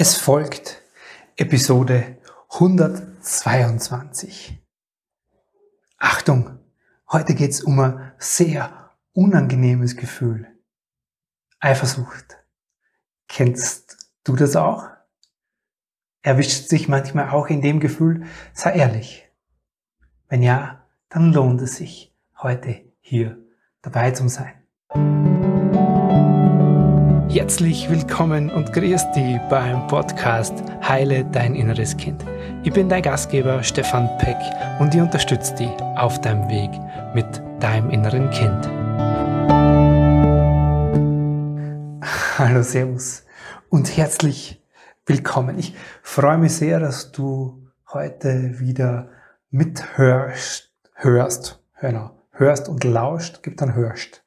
Es folgt Episode 122. Achtung, heute geht es um ein sehr unangenehmes Gefühl. Eifersucht. Kennst du das auch? Erwischt sich manchmal auch in dem Gefühl, sei ehrlich. Wenn ja, dann lohnt es sich, heute hier dabei zu sein. Herzlich willkommen und grüß dich beim Podcast Heile dein inneres Kind. Ich bin dein Gastgeber Stefan Peck und ich unterstütze dich auf deinem Weg mit deinem inneren Kind. Hallo, Servus und herzlich willkommen. Ich freue mich sehr, dass du heute wieder mithörst, hörst, genau, hörst und lauscht, gibt dann hörst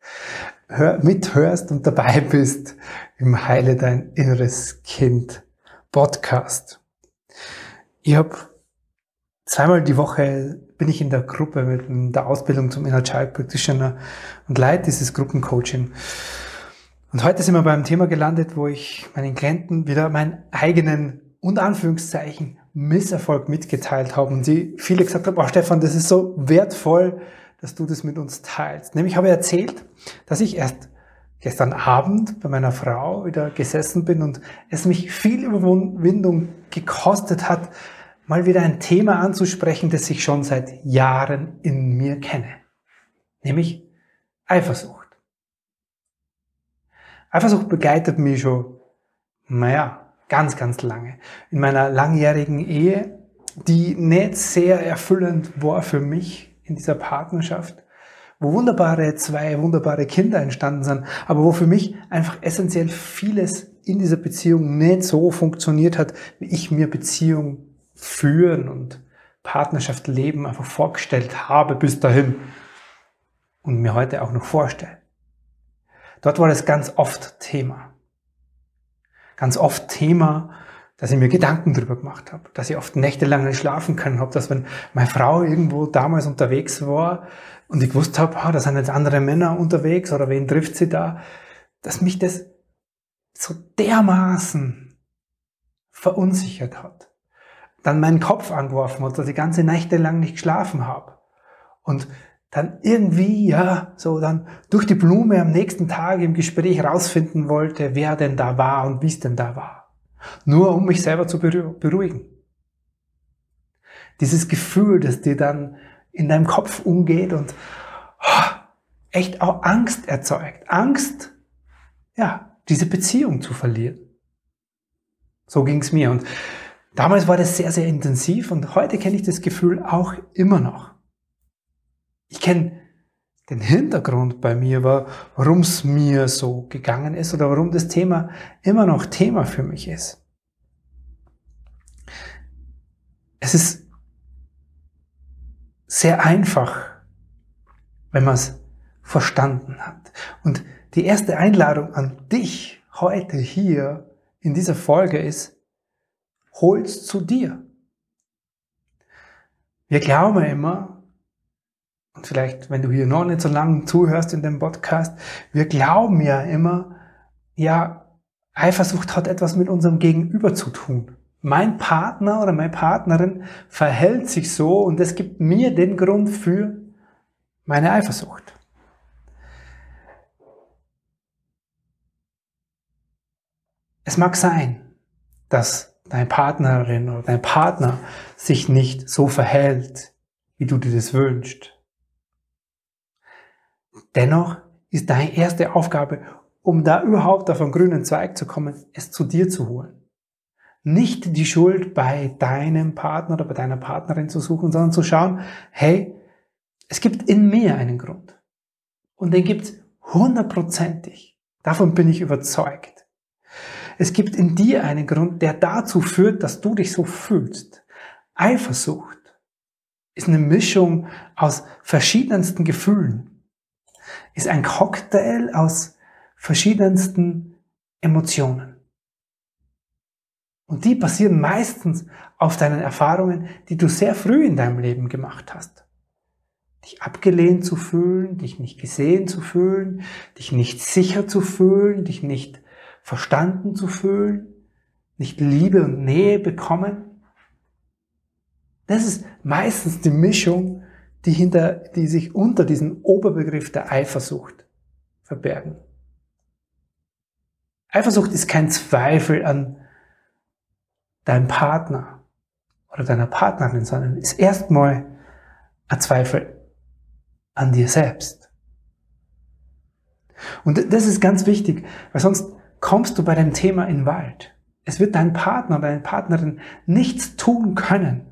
hör, mithörst und dabei bist im Heile dein inneres Kind Podcast. Ich habe zweimal die Woche bin ich in der Gruppe mit der Ausbildung zum Inner Child Practitioner und leite dieses Gruppencoaching. Und heute sind wir beim Thema gelandet, wo ich meinen Klienten wieder meinen eigenen und Anführungszeichen Misserfolg mitgeteilt habe und sie viele gesagt haben, oh Stefan, das ist so wertvoll, dass du das mit uns teilst. Nämlich habe ich erzählt, dass ich erst gestern Abend bei meiner Frau wieder gesessen bin und es mich viel Überwindung gekostet hat, mal wieder ein Thema anzusprechen, das ich schon seit Jahren in mir kenne. Nämlich Eifersucht. Eifersucht begleitet mich schon, naja, ganz, ganz lange. In meiner langjährigen Ehe, die nicht sehr erfüllend war für mich, in dieser Partnerschaft, wo wunderbare, zwei wunderbare Kinder entstanden sind, aber wo für mich einfach essentiell vieles in dieser Beziehung nicht so funktioniert hat, wie ich mir Beziehung führen und Partnerschaft leben einfach vorgestellt habe bis dahin und mir heute auch noch vorstelle. Dort war das ganz oft Thema. Ganz oft Thema, dass ich mir Gedanken drüber gemacht habe, dass ich oft nächtelang nicht schlafen können habe, dass wenn meine Frau irgendwo damals unterwegs war und ich gewusst habe, ah, da sind jetzt andere Männer unterwegs oder wen trifft sie da, dass mich das so dermaßen verunsichert hat. Dann meinen Kopf angeworfen hat, dass ich ganze Nächte lang nicht geschlafen habe. Und dann irgendwie, ja, so dann durch die Blume am nächsten Tag im Gespräch rausfinden wollte, wer denn da war und wie es denn da war. Nur um mich selber zu beruhigen. Dieses Gefühl, das dir dann in deinem Kopf umgeht und oh, echt auch Angst erzeugt. Angst, ja, diese Beziehung zu verlieren. So ging's mir. Und damals war das sehr, sehr intensiv und heute kenne ich das Gefühl auch immer noch. Ich kenne den Hintergrund bei mir war, warum es mir so gegangen ist oder warum das Thema immer noch Thema für mich ist. Es ist sehr einfach, wenn man es verstanden hat. Und die erste Einladung an dich heute hier in dieser Folge ist, hol's zu dir. Wir glauben immer, vielleicht, wenn du hier noch nicht so lange zuhörst in dem Podcast, wir glauben ja immer, ja, Eifersucht hat etwas mit unserem Gegenüber zu tun. Mein Partner oder meine Partnerin verhält sich so und es gibt mir den Grund für meine Eifersucht. Es mag sein, dass deine Partnerin oder dein Partner sich nicht so verhält, wie du dir das wünschst. Dennoch ist deine erste Aufgabe, um da überhaupt auf einen grünen Zweig zu kommen, es zu dir zu holen. Nicht die Schuld bei deinem Partner oder bei deiner Partnerin zu suchen, sondern zu schauen, hey, es gibt in mir einen Grund. Und den gibt's hundertprozentig. Davon bin ich überzeugt. Es gibt in dir einen Grund, der dazu führt, dass du dich so fühlst. Eifersucht ist eine Mischung aus verschiedensten Gefühlen ist ein Cocktail aus verschiedensten Emotionen. Und die basieren meistens auf deinen Erfahrungen, die du sehr früh in deinem Leben gemacht hast. Dich abgelehnt zu fühlen, dich nicht gesehen zu fühlen, dich nicht sicher zu fühlen, dich nicht verstanden zu fühlen, nicht Liebe und Nähe bekommen? Das ist meistens die Mischung, die hinter, die sich unter diesem Oberbegriff der Eifersucht verbergen. Eifersucht ist kein Zweifel an deinem Partner oder deiner Partnerin, sondern ist erstmal ein Zweifel an dir selbst. Und das ist ganz wichtig, weil sonst kommst du bei dem Thema in den Wald. Es wird dein Partner oder deine Partnerin nichts tun können,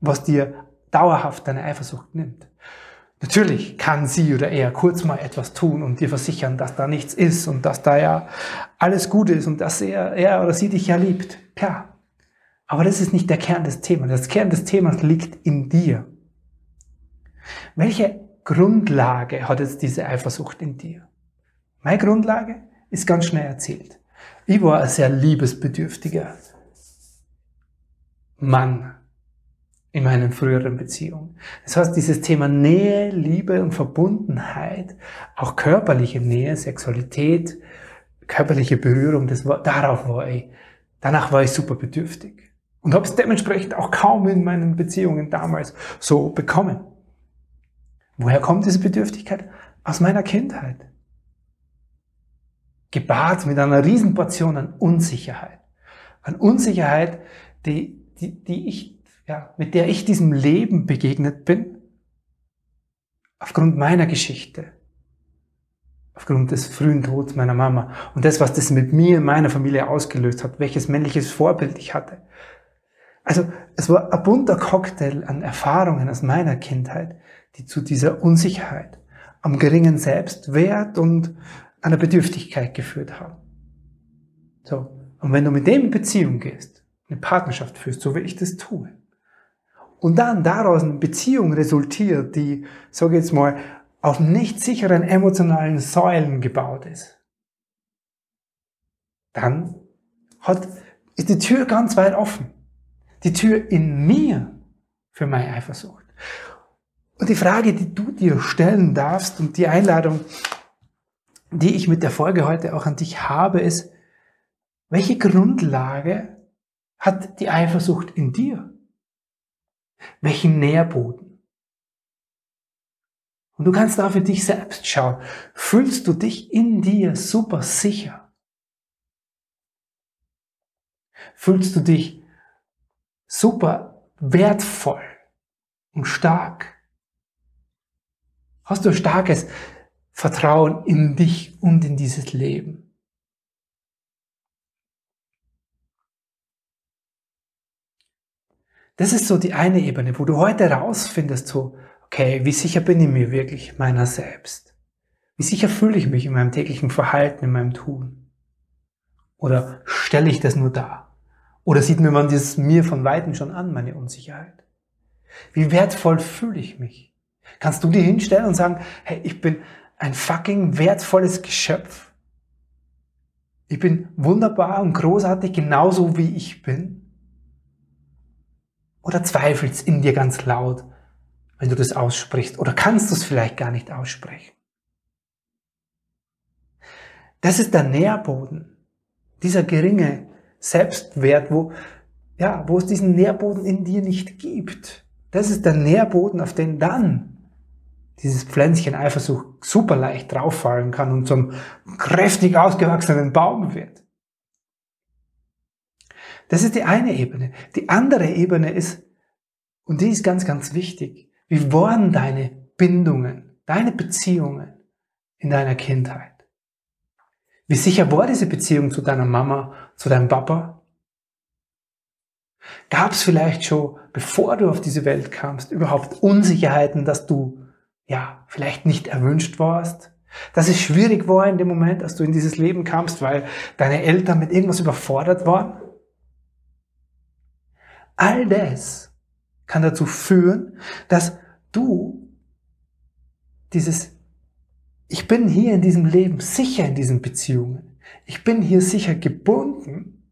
was dir dauerhaft deine Eifersucht nimmt. Natürlich kann sie oder er kurz mal etwas tun und dir versichern, dass da nichts ist und dass da ja alles gut ist und dass er, er oder sie dich ja liebt. Klar. Aber das ist nicht der Kern des Themas. Das Kern des Themas liegt in dir. Welche Grundlage hat jetzt diese Eifersucht in dir? Meine Grundlage ist ganz schnell erzählt. Ich war ein sehr liebesbedürftiger Mann in meinen früheren Beziehungen. Das heißt, dieses Thema Nähe, Liebe und Verbundenheit, auch körperliche Nähe, Sexualität, körperliche Berührung, das war, darauf war ich, danach war ich super bedürftig. Und habe es dementsprechend auch kaum in meinen Beziehungen damals so bekommen. Woher kommt diese Bedürftigkeit? Aus meiner Kindheit. Gebart mit einer Riesenportion an Unsicherheit. An Unsicherheit, die, die, die ich ja, mit der ich diesem Leben begegnet bin, aufgrund meiner Geschichte, aufgrund des frühen Todes meiner Mama und das, was das mit mir in meiner Familie ausgelöst hat, welches männliches Vorbild ich hatte. Also es war ein bunter Cocktail an Erfahrungen aus meiner Kindheit, die zu dieser Unsicherheit, am geringen Selbstwert und einer Bedürftigkeit geführt haben. So. Und wenn du mit dem in Beziehung gehst, eine Partnerschaft führst, so wie ich das tue, und dann daraus eine Beziehung resultiert, die, sage ich jetzt mal, auf nicht sicheren emotionalen Säulen gebaut ist, dann hat, ist die Tür ganz weit offen. Die Tür in mir für meine Eifersucht. Und die Frage, die du dir stellen darfst und die Einladung, die ich mit der Folge heute auch an dich habe, ist, welche Grundlage hat die Eifersucht in dir? Welchen Nährboden? Und du kannst da für dich selbst schauen. Fühlst du dich in dir super sicher? Fühlst du dich super wertvoll und stark? Hast du starkes Vertrauen in dich und in dieses Leben? Das ist so die eine Ebene, wo du heute rausfindest, so, okay, wie sicher bin ich mir wirklich meiner selbst? Wie sicher fühle ich mich in meinem täglichen Verhalten, in meinem Tun? Oder stelle ich das nur dar? Oder sieht mir man das mir von Weitem schon an, meine Unsicherheit? Wie wertvoll fühle ich mich? Kannst du dir hinstellen und sagen, hey, ich bin ein fucking wertvolles Geschöpf? Ich bin wunderbar und großartig, genauso wie ich bin? Oder zweifelst in dir ganz laut, wenn du das aussprichst? Oder kannst du es vielleicht gar nicht aussprechen? Das ist der Nährboden, dieser geringe Selbstwert, wo, ja, wo es diesen Nährboden in dir nicht gibt. Das ist der Nährboden, auf den dann dieses Pflänzchen Eifersucht super leicht drauffallen kann und zum kräftig ausgewachsenen Baum wird. Das ist die eine Ebene. Die andere Ebene ist, und die ist ganz, ganz wichtig, wie waren deine Bindungen, deine Beziehungen in deiner Kindheit? Wie sicher war diese Beziehung zu deiner Mama, zu deinem Papa? Gab es vielleicht schon, bevor du auf diese Welt kamst, überhaupt Unsicherheiten, dass du ja vielleicht nicht erwünscht warst? Dass es schwierig war in dem Moment, als du in dieses Leben kamst, weil deine Eltern mit irgendwas überfordert waren? All das kann dazu führen, dass du dieses, ich bin hier in diesem Leben sicher in diesen Beziehungen, ich bin hier sicher gebunden,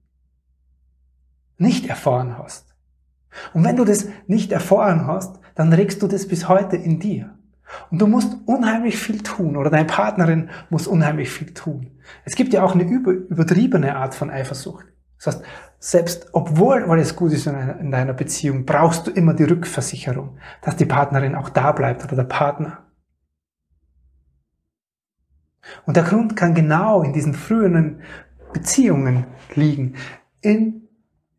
nicht erfahren hast. Und wenn du das nicht erfahren hast, dann regst du das bis heute in dir. Und du musst unheimlich viel tun oder deine Partnerin muss unheimlich viel tun. Es gibt ja auch eine übertriebene Art von Eifersucht. Das heißt, selbst obwohl alles gut ist in deiner Beziehung, brauchst du immer die Rückversicherung, dass die Partnerin auch da bleibt oder der Partner. Und der Grund kann genau in diesen früheren Beziehungen liegen, in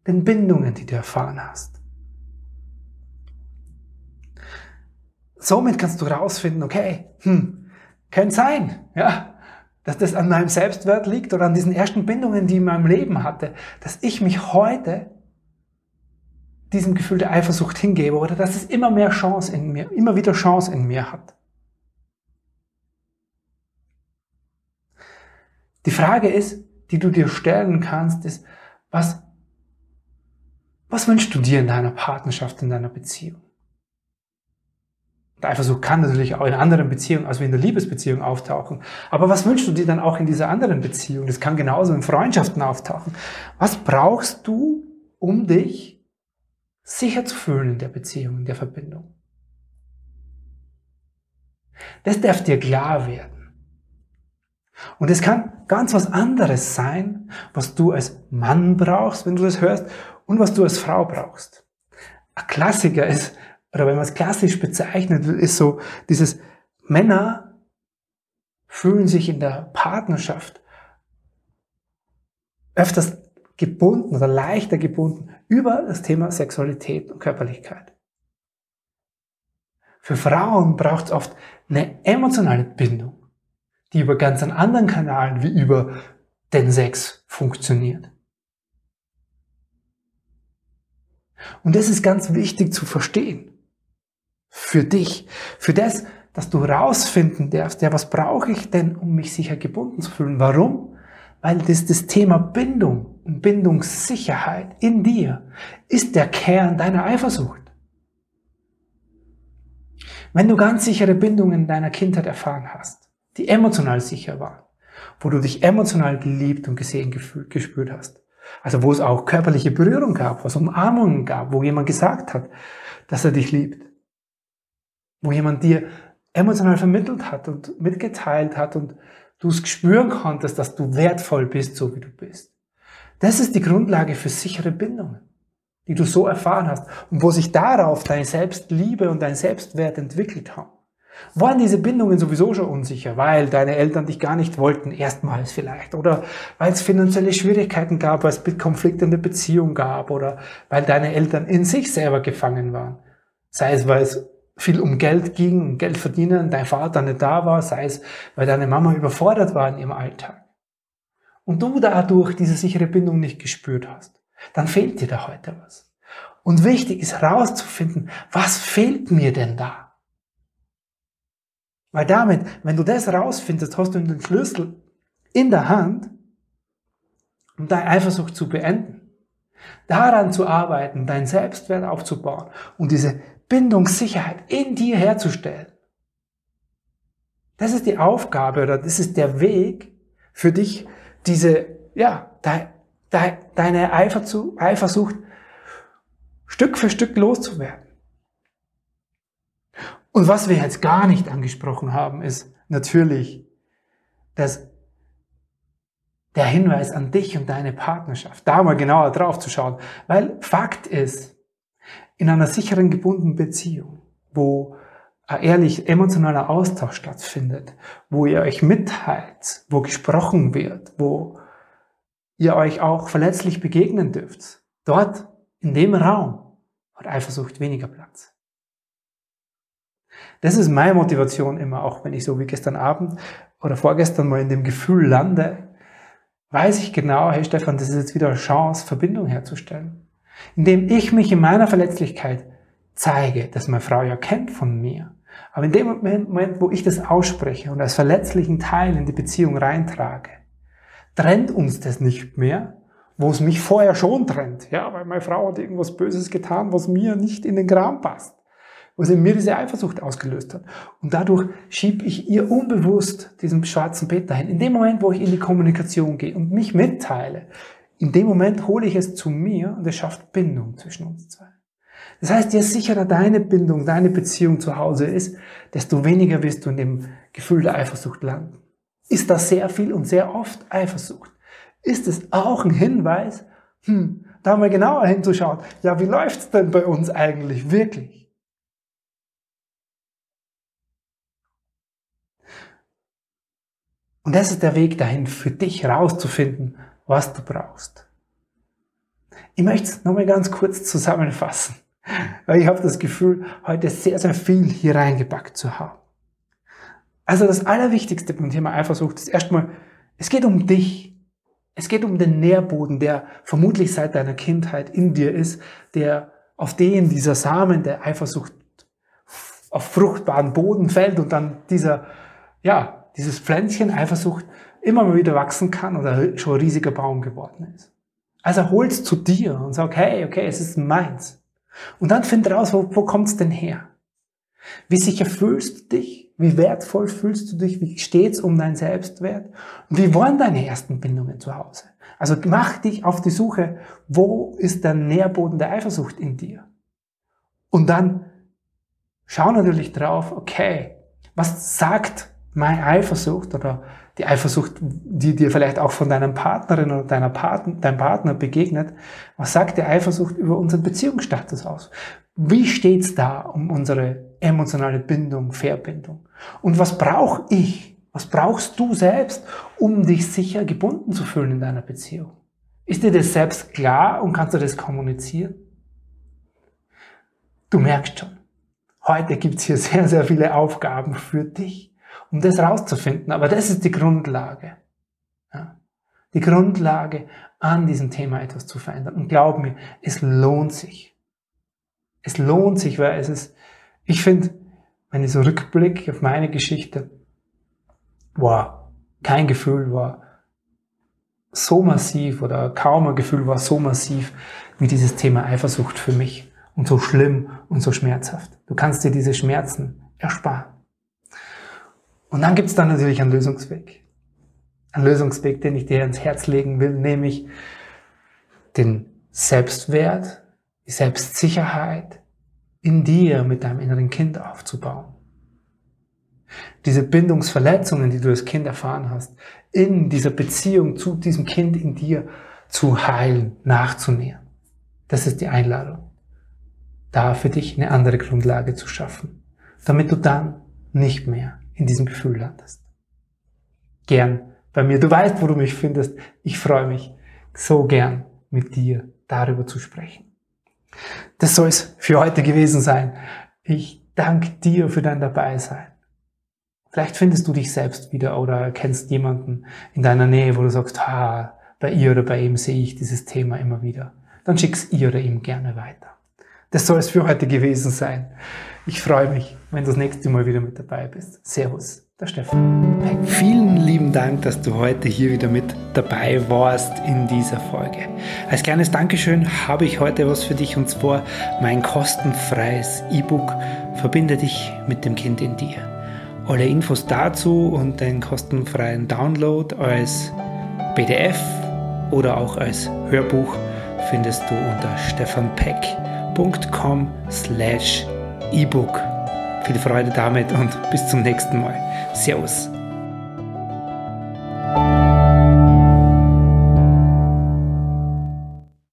den Bindungen, die du erfahren hast. Somit kannst du herausfinden, okay, hm, könnte sein, ja, dass das an meinem Selbstwert liegt oder an diesen ersten Bindungen, die ich in meinem Leben hatte, dass ich mich heute diesem Gefühl der Eifersucht hingebe oder dass es immer mehr Chance in mir, immer wieder Chance in mir hat. Die Frage ist, die du dir stellen kannst, ist, was, was wünschst du dir in deiner Partnerschaft, in deiner Beziehung? Der Eifersucht kann natürlich auch in anderen Beziehungen, also in der Liebesbeziehung auftauchen. Aber was wünschst du dir dann auch in dieser anderen Beziehung? Das kann genauso in Freundschaften auftauchen. Was brauchst du, um dich sicher zu fühlen in der Beziehung, in der Verbindung? Das darf dir klar werden. Und es kann ganz was anderes sein, was du als Mann brauchst, wenn du das hörst, und was du als Frau brauchst. Ein Klassiker ist, oder wenn man es klassisch bezeichnet, ist so dieses Männer fühlen sich in der Partnerschaft öfters gebunden oder leichter gebunden über das Thema Sexualität und Körperlichkeit. Für Frauen braucht es oft eine emotionale Bindung, die über ganz anderen Kanalen wie über den Sex funktioniert. Und das ist ganz wichtig zu verstehen für dich, für das, dass du rausfinden darfst, ja, was brauche ich denn, um mich sicher gebunden zu fühlen? Warum? Weil das, das Thema Bindung und Bindungssicherheit in dir ist der Kern deiner Eifersucht. Wenn du ganz sichere Bindungen in deiner Kindheit erfahren hast, die emotional sicher waren, wo du dich emotional geliebt und gesehen gefühlt, gespürt hast, also wo es auch körperliche Berührung gab, wo es Umarmungen gab, wo jemand gesagt hat, dass er dich liebt, wo jemand dir emotional vermittelt hat und mitgeteilt hat und du es spüren konntest, dass du wertvoll bist, so wie du bist. Das ist die Grundlage für sichere Bindungen, die du so erfahren hast und wo sich darauf deine Selbstliebe und dein Selbstwert entwickelt haben. Waren diese Bindungen sowieso schon unsicher, weil deine Eltern dich gar nicht wollten, erstmals vielleicht, oder weil es finanzielle Schwierigkeiten gab, weil es Konflikte in der Beziehung gab, oder weil deine Eltern in sich selber gefangen waren. Sei es, weil es viel um Geld ging, um Geld verdienen, dein Vater nicht da war, sei es, weil deine Mama überfordert war in ihrem Alltag. Und du dadurch diese sichere Bindung nicht gespürt hast, dann fehlt dir da heute was. Und wichtig ist herauszufinden, was fehlt mir denn da? Weil damit, wenn du das herausfindest, hast du den Schlüssel in der Hand, um deine Eifersucht zu beenden. Daran zu arbeiten, dein Selbstwert aufzubauen und diese Bindungssicherheit in dir herzustellen. Das ist die Aufgabe oder das ist der Weg für dich, diese, ja, de, de, deine Eifersucht Stück für Stück loszuwerden. Und was wir jetzt gar nicht angesprochen haben, ist natürlich, dass der Hinweis an dich und deine Partnerschaft, da mal genauer drauf zu schauen, weil Fakt ist, in einer sicheren gebundenen Beziehung, wo ein ehrlich emotionaler Austausch stattfindet, wo ihr euch mitteilt, wo gesprochen wird, wo ihr euch auch verletzlich begegnen dürft. Dort, in dem Raum, hat Eifersucht weniger Platz. Das ist meine Motivation immer, auch wenn ich so wie gestern Abend oder vorgestern mal in dem Gefühl lande, weiß ich genau, hey Stefan, das ist jetzt wieder eine Chance, Verbindung herzustellen indem ich mich in meiner Verletzlichkeit zeige, dass meine Frau ja kennt von mir. Aber in dem Moment, wo ich das ausspreche und als verletzlichen Teil in die Beziehung reintrage, trennt uns das nicht mehr, wo es mich vorher schon trennt. Ja, weil meine Frau hat irgendwas Böses getan, was mir nicht in den Kram passt. Was in mir diese Eifersucht ausgelöst hat. Und dadurch schiebe ich ihr unbewusst diesen schwarzen Peter hin. In dem Moment, wo ich in die Kommunikation gehe und mich mitteile, in dem Moment hole ich es zu mir und es schafft Bindung zwischen uns zwei. Das heißt, je sicherer deine Bindung, deine Beziehung zu Hause ist, desto weniger wirst du in dem Gefühl der Eifersucht landen. Ist das sehr viel und sehr oft Eifersucht? Ist es auch ein Hinweis Hm, da wir genauer hinzuschauen. Ja, wie läuft's denn bei uns eigentlich wirklich? Und das ist der Weg dahin, für dich herauszufinden, was du brauchst. Ich möchte es nochmal ganz kurz zusammenfassen, weil ich habe das Gefühl, heute sehr, sehr viel hier reingepackt zu haben. Also das Allerwichtigste beim Thema Eifersucht ist erstmal, es geht um dich. Es geht um den Nährboden, der vermutlich seit deiner Kindheit in dir ist, der auf den dieser Samen der Eifersucht auf fruchtbaren Boden fällt und dann dieser, ja, dieses Pflänzchen Eifersucht immer mal wieder wachsen kann oder schon ein riesiger Baum geworden ist. Also hol's zu dir und sag, hey, okay, es ist meins. Und dann find raus, wo, wo kommt's denn her? Wie sicher fühlst du dich? Wie wertvoll fühlst du dich? Wie steht's um deinen Selbstwert? Und wie waren deine ersten Bindungen zu Hause? Also mach dich auf die Suche, wo ist der Nährboden der Eifersucht in dir? Und dann schau natürlich drauf, okay, was sagt meine Eifersucht oder die Eifersucht, die dir vielleicht auch von deinem Partnerin oder deiner Partner, deinem Partner begegnet, was sagt die Eifersucht über unseren Beziehungsstatus aus? Wie steht's da um unsere emotionale Bindung, Verbindung? Und was brauche ich? Was brauchst du selbst, um dich sicher gebunden zu fühlen in deiner Beziehung? Ist dir das selbst klar und kannst du das kommunizieren? Du merkst schon, heute gibt's hier sehr, sehr viele Aufgaben für dich um das rauszufinden. Aber das ist die Grundlage. Ja? Die Grundlage, an diesem Thema etwas zu verändern. Und glaub mir, es lohnt sich. Es lohnt sich, weil es ist, ich finde, wenn ich so rückblicke auf meine Geschichte, wow, kein Gefühl war so massiv oder kaum ein Gefühl war so massiv wie dieses Thema Eifersucht für mich und so schlimm und so schmerzhaft. Du kannst dir diese Schmerzen ersparen. Und dann gibt es dann natürlich einen Lösungsweg. Ein Lösungsweg, den ich dir ans Herz legen will, nämlich den Selbstwert, die Selbstsicherheit in dir mit deinem inneren Kind aufzubauen. Diese Bindungsverletzungen, die du als Kind erfahren hast, in dieser Beziehung zu diesem Kind in dir zu heilen, nachzunähern. Das ist die Einladung. Da für dich eine andere Grundlage zu schaffen, damit du dann nicht mehr in diesem Gefühl landest. Gern bei mir. Du weißt, wo du mich findest. Ich freue mich so gern mit dir darüber zu sprechen. Das soll es für heute gewesen sein. Ich danke dir für dein Dabeisein. Vielleicht findest du dich selbst wieder oder kennst jemanden in deiner Nähe, wo du sagst, ha, bei ihr oder bei ihm sehe ich dieses Thema immer wieder. Dann schick's ihr oder ihm gerne weiter. Das soll es für heute gewesen sein. Ich freue mich, wenn du das nächste Mal wieder mit dabei bist. Servus, der Stefan. Vielen lieben Dank, dass du heute hier wieder mit dabei warst in dieser Folge. Als kleines Dankeschön habe ich heute was für dich und zwar mein kostenfreies E-Book Verbinde dich mit dem Kind in dir. Alle Infos dazu und den kostenfreien Download als PDF oder auch als Hörbuch findest du unter stefanpeck.com slash ebook. Viel Freude damit und bis zum nächsten Mal. Servus.